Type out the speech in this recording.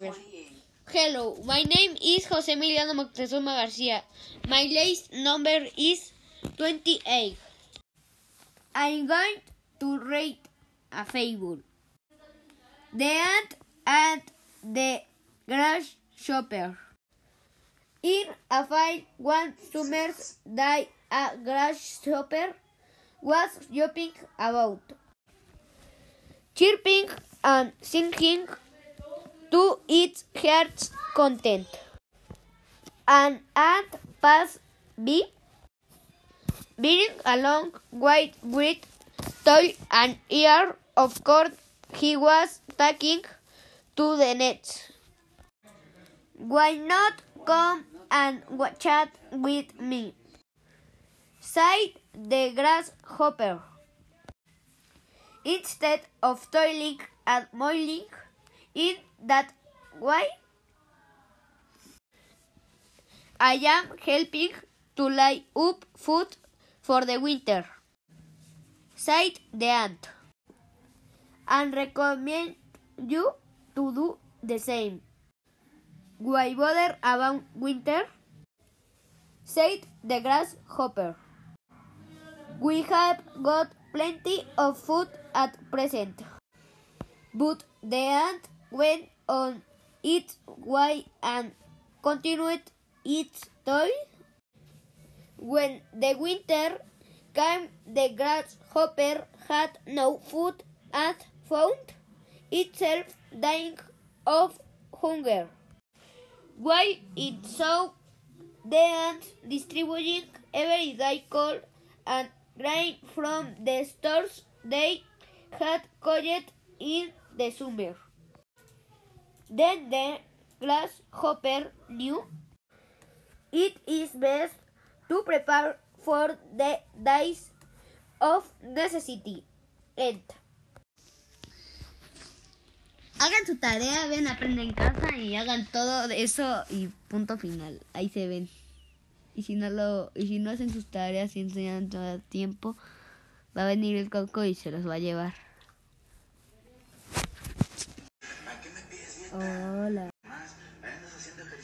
Hello, my name is Jose Emiliano Moctezuma Garcia. My last number is 28. I'm going to read a fable. The ant and the grasshopper. In a field one summer's day, a grasshopper was jumping about, chirping and singing to its heart's content. And ant passed by, bearing a long white with toy and ear of corn he was taking to the nets. Why not come and chat with me? sighed the grasshopper. Instead of toiling and moiling in that way, I am helping to lay up food for the winter, said the ant, and recommend you to do the same. Why bother about winter? said the grasshopper. We have got plenty of food at present. But the ant went on its way and continued its toil. When the winter came, the grasshopper had no food and found itself dying of hunger. While it saw the ants distributing every day coal and grain from the stores they had collected in the summer. The grasshopper knew it is best to prepare for the days of necessity. End. Hagan su tarea, ven, aprenden en casa y hagan todo eso y punto final. Ahí se ven. Y si no lo, y si no hacen sus tareas y enseñan todo el tiempo, va a venir el coco y se los va a llevar. Hola.